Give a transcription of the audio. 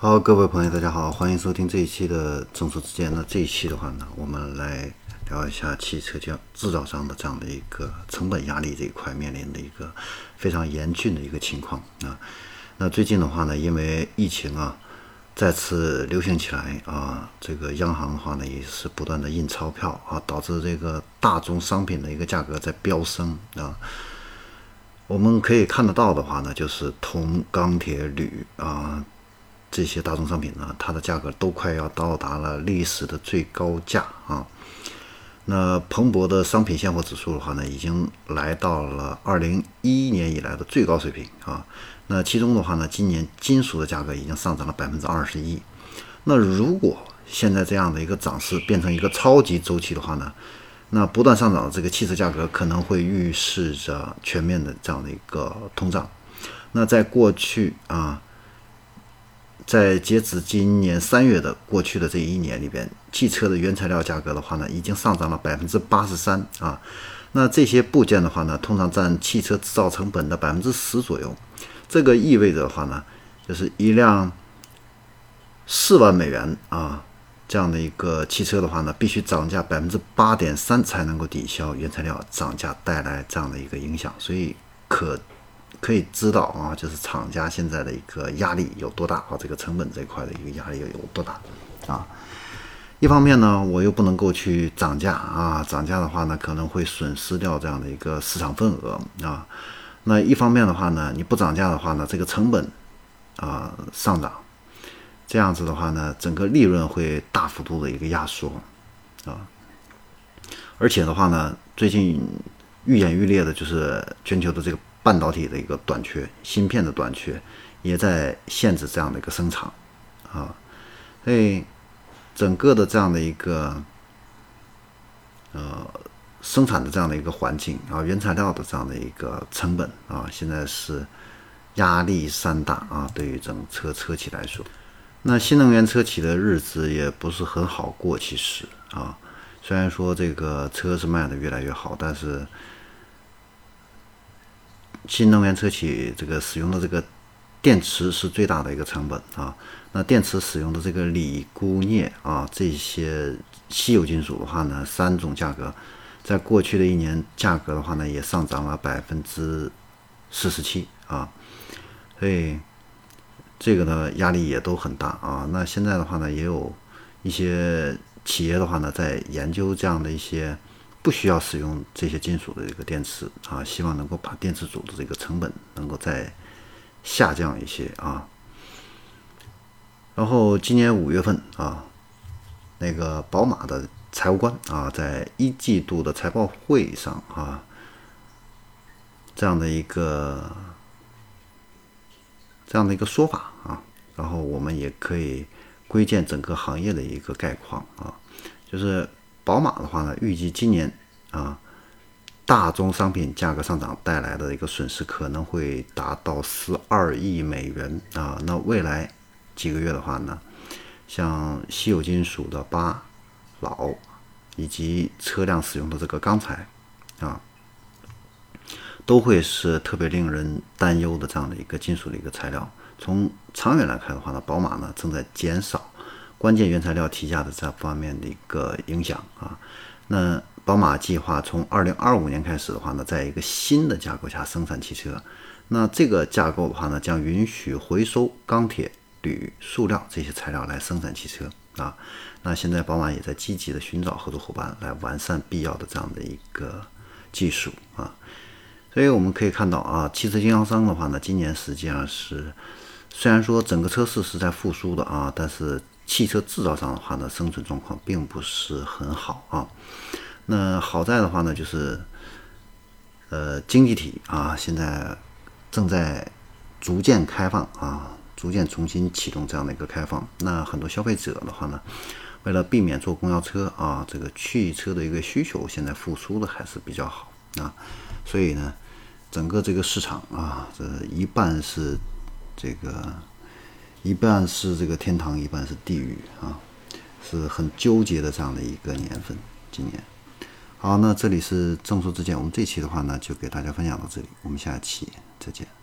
好，各位朋友，大家好，欢迎收听这一期的众说之间。那这一期的话呢，我们来聊一下汽车将制造商的这样的一个成本压力这一块面临的一个非常严峻的一个情况啊。那最近的话呢，因为疫情啊再次流行起来啊，这个央行的话呢也是不断的印钞票啊，导致这个大宗商品的一个价格在飙升啊。我们可以看得到的话呢，就是铜、钢铁、铝啊。这些大宗商品呢，它的价格都快要到达了历史的最高价啊！那彭博的商品现货指数的话呢，已经来到了二零一一年以来的最高水平啊！那其中的话呢，今年金属的价格已经上涨了百分之二十一。那如果现在这样的一个涨势变成一个超级周期的话呢，那不断上涨的这个汽车价格可能会预示着全面的这样的一个通胀。那在过去啊。在截止今年三月的过去的这一年里边，汽车的原材料价格的话呢，已经上涨了百分之八十三啊。那这些部件的话呢，通常占汽车制造成本的百分之十左右。这个意味着的话呢，就是一辆四万美元啊这样的一个汽车的话呢，必须涨价百分之八点三才能够抵消原材料涨价带来这样的一个影响。所以可。可以知道啊，就是厂家现在的一个压力有多大啊，这个成本这一块的一个压力有多大啊？一方面呢，我又不能够去涨价啊，涨价的话呢，可能会损失掉这样的一个市场份额啊。那一方面的话呢，你不涨价的话呢，这个成本啊上涨，这样子的话呢，整个利润会大幅度的一个压缩啊。而且的话呢，最近愈演愈烈的就是全球的这个。半导体的一个短缺，芯片的短缺，也在限制这样的一个生产啊，所以整个的这样的一个呃生产的这样的一个环境啊，原材料的这样的一个成本啊，现在是压力山大啊，对于整车车企来说，那新能源车企的日子也不是很好过，其实啊，虽然说这个车是卖的越来越好，但是。新能源车企这个使用的这个电池是最大的一个成本啊。那电池使用的这个锂、钴、镍啊这些稀有金属的话呢，三种价格在过去的一年价格的话呢，也上涨了百分之四十七啊。所以这个呢压力也都很大啊。那现在的话呢，也有一些企业的话呢，在研究这样的一些。不需要使用这些金属的一个电池啊，希望能够把电池组的这个成本能够再下降一些啊。然后今年五月份啊，那个宝马的财务官啊，在一季度的财报会上啊，这样的一个这样的一个说法啊，然后我们也可以窥见整个行业的一个概况啊，就是。宝马的话呢，预计今年啊，大宗商品价格上涨带来的一个损失可能会达到十二亿美元啊。那未来几个月的话呢，像稀有金属的钯、铑以及车辆使用的这个钢材啊，都会是特别令人担忧的这样的一个金属的一个材料。从长远来看的话呢，宝马呢正在减少。关键原材料提价的这方面的一个影响啊，那宝马计划从二零二五年开始的话呢，在一个新的架构下生产汽车。那这个架构的话呢，将允许回收钢铁、铝、塑料这些材料来生产汽车啊。那现在宝马也在积极的寻找合作伙伴来完善必要的这样的一个技术啊。所以我们可以看到啊，汽车经销商的话呢，今年实际上是虽然说整个车市是在复苏的啊，但是汽车制造商的话呢，生存状况并不是很好啊。那好在的话呢，就是呃，经济体啊，现在正在逐渐开放啊，逐渐重新启动这样的一个开放。那很多消费者的话呢，为了避免坐公交车啊，这个汽车的一个需求现在复苏的还是比较好啊。所以呢，整个这个市场啊，这一半是这个。一半是这个天堂，一半是地狱啊，是很纠结的这样的一个年份。今年，好，那这里是正说之见，我们这期的话呢，就给大家分享到这里，我们下期再见。